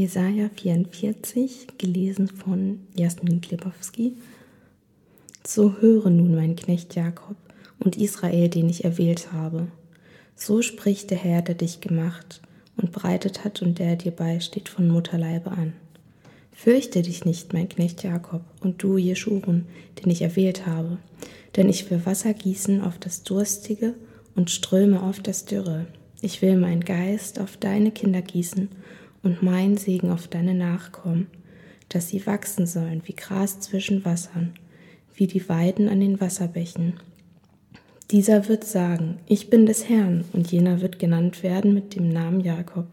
Jesaja 44, gelesen von Jasmin Klebowski. So höre nun mein Knecht Jakob und Israel, den ich erwählt habe. So spricht der Herr, der dich gemacht und bereitet hat und der dir beisteht von Mutterleibe an. Fürchte dich nicht, mein Knecht Jakob, und du, Jeschurun, den ich erwählt habe, denn ich will Wasser gießen auf das Durstige und Ströme auf das Dürre. Ich will meinen Geist auf deine Kinder gießen und mein Segen auf deine Nachkommen, dass sie wachsen sollen wie Gras zwischen Wassern, wie die Weiden an den Wasserbächen. Dieser wird sagen, ich bin des Herrn, und jener wird genannt werden mit dem Namen Jakob.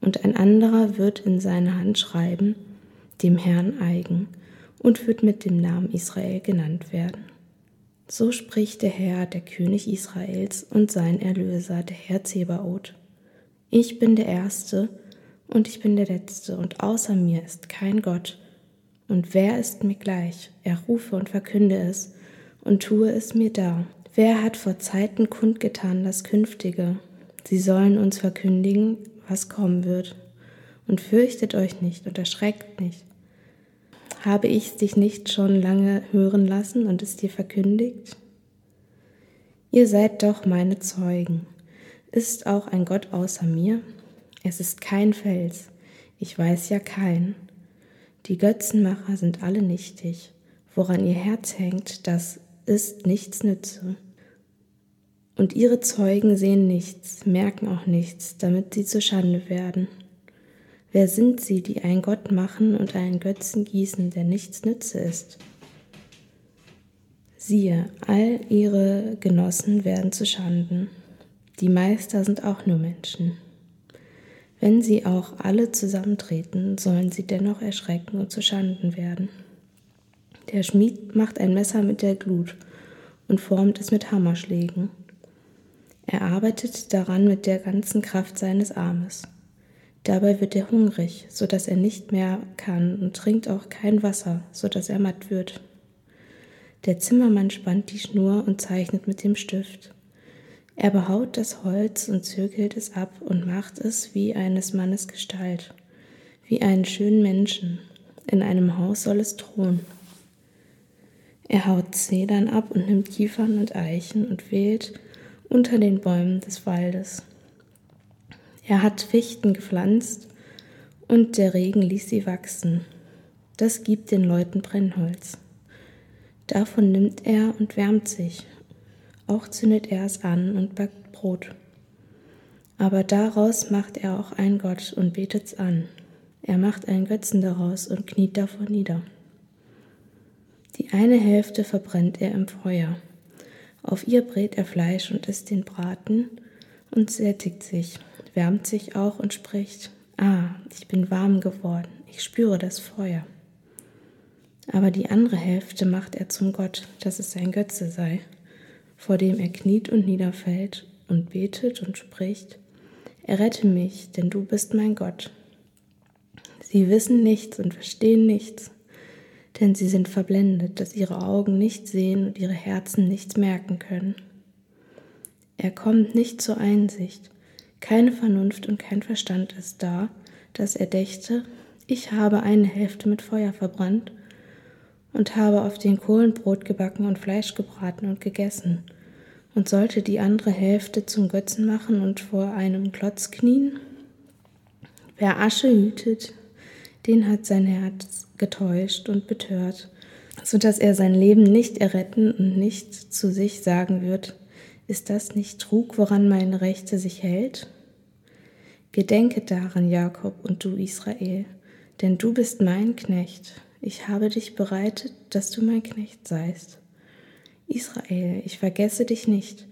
Und ein anderer wird in seine Hand schreiben, dem Herrn eigen, und wird mit dem Namen Israel genannt werden. So spricht der Herr, der König Israels und sein Erlöser, der Herr Zebaoth. Ich bin der Erste und ich bin der Letzte, und außer mir ist kein Gott. Und wer ist mir gleich? Er rufe und verkünde es und tue es mir da. Wer hat vor Zeiten kundgetan das Künftige? Sie sollen uns verkündigen, was kommen wird. Und fürchtet euch nicht und erschreckt nicht. Habe ich dich nicht schon lange hören lassen und es dir verkündigt? Ihr seid doch meine Zeugen. Ist auch ein Gott außer mir? Es ist kein Fels, ich weiß ja kein. Die Götzenmacher sind alle nichtig, woran ihr Herz hängt, das ist nichts nütze. Und ihre Zeugen sehen nichts, merken auch nichts, damit sie zu Schande werden. Wer sind sie, die einen Gott machen und einen Götzen gießen, der nichts nütze ist? Siehe, all ihre Genossen werden zu Schanden. Die Meister sind auch nur Menschen. Wenn sie auch alle zusammentreten, sollen sie dennoch erschrecken und zu Schanden werden. Der Schmied macht ein Messer mit der Glut und formt es mit Hammerschlägen. Er arbeitet daran mit der ganzen Kraft seines Armes. Dabei wird er hungrig, so dass er nicht mehr kann und trinkt auch kein Wasser, so dass er matt wird. Der Zimmermann spannt die Schnur und zeichnet mit dem Stift. Er behaut das Holz und zirkelt es ab und macht es wie eines Mannes Gestalt, wie einen schönen Menschen. In einem Haus soll es thronen. Er haut Zedern ab und nimmt Kiefern und Eichen und wählt unter den Bäumen des Waldes. Er hat Fichten gepflanzt und der Regen ließ sie wachsen. Das gibt den Leuten Brennholz. Davon nimmt er und wärmt sich auch zündet er es an und backt Brot. Aber daraus macht er auch einen Gott und betet's an. Er macht einen Götzen daraus und kniet davor nieder. Die eine Hälfte verbrennt er im Feuer. Auf ihr brät er Fleisch und isst den Braten und sättigt sich, wärmt sich auch und spricht, Ah, ich bin warm geworden, ich spüre das Feuer. Aber die andere Hälfte macht er zum Gott, dass es sein Götze sei vor dem er kniet und niederfällt und betet und spricht, Errette mich, denn du bist mein Gott. Sie wissen nichts und verstehen nichts, denn sie sind verblendet, dass ihre Augen nicht sehen und ihre Herzen nichts merken können. Er kommt nicht zur Einsicht, keine Vernunft und kein Verstand ist da, dass er dächte, ich habe eine Hälfte mit Feuer verbrannt und habe auf den Kohlen Brot gebacken und Fleisch gebraten und gegessen und sollte die andere Hälfte zum Götzen machen und vor einem Klotz knien? Wer Asche hütet, den hat sein Herz getäuscht und betört, so dass er sein Leben nicht erretten und nicht zu sich sagen wird, ist das nicht Trug, woran meine Rechte sich hält? Gedenke daran, Jakob und du Israel, denn du bist mein Knecht. Ich habe dich bereitet, dass du mein Knecht seist. Israel, ich vergesse dich nicht.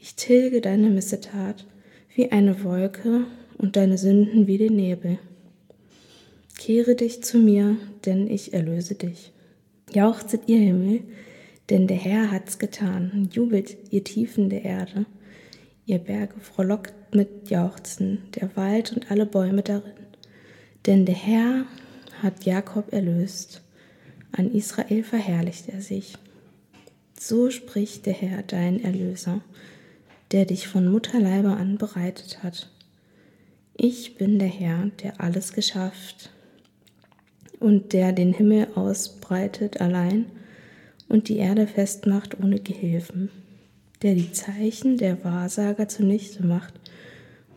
Ich tilge deine Missetat wie eine Wolke und deine Sünden wie den Nebel. Kehre dich zu mir, denn ich erlöse dich. Jauchzet ihr Himmel, denn der Herr hat's getan. Jubelt ihr Tiefen der Erde. Ihr Berge frohlockt mit Jauchzen, der Wald und alle Bäume darin. Denn der Herr hat Jakob erlöst, an Israel verherrlicht er sich. So spricht der Herr, dein Erlöser, der dich von Mutterleibe an bereitet hat. Ich bin der Herr, der alles geschafft und der den Himmel ausbreitet allein und die Erde festmacht ohne Gehilfen, der die Zeichen der Wahrsager zunichte macht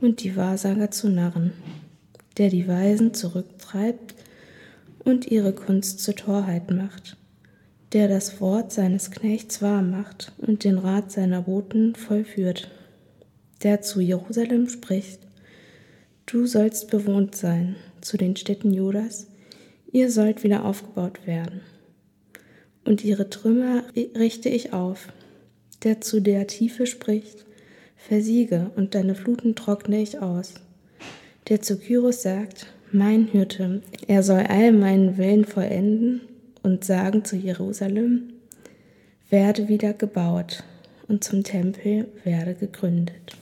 und die Wahrsager zu Narren, der die Weisen zurücktreibt und ihre Kunst zur Torheit macht, der das Wort seines Knechts wahr macht und den Rat seiner Boten vollführt, der zu Jerusalem spricht, du sollst bewohnt sein, zu den Städten Judas, ihr sollt wieder aufgebaut werden. Und ihre Trümmer richte ich auf, der zu der Tiefe spricht, versiege und deine Fluten trockne ich aus. Der zu Kyros sagt, mein Hirte, er soll all meinen Willen vollenden und sagen zu Jerusalem, werde wieder gebaut und zum Tempel werde gegründet.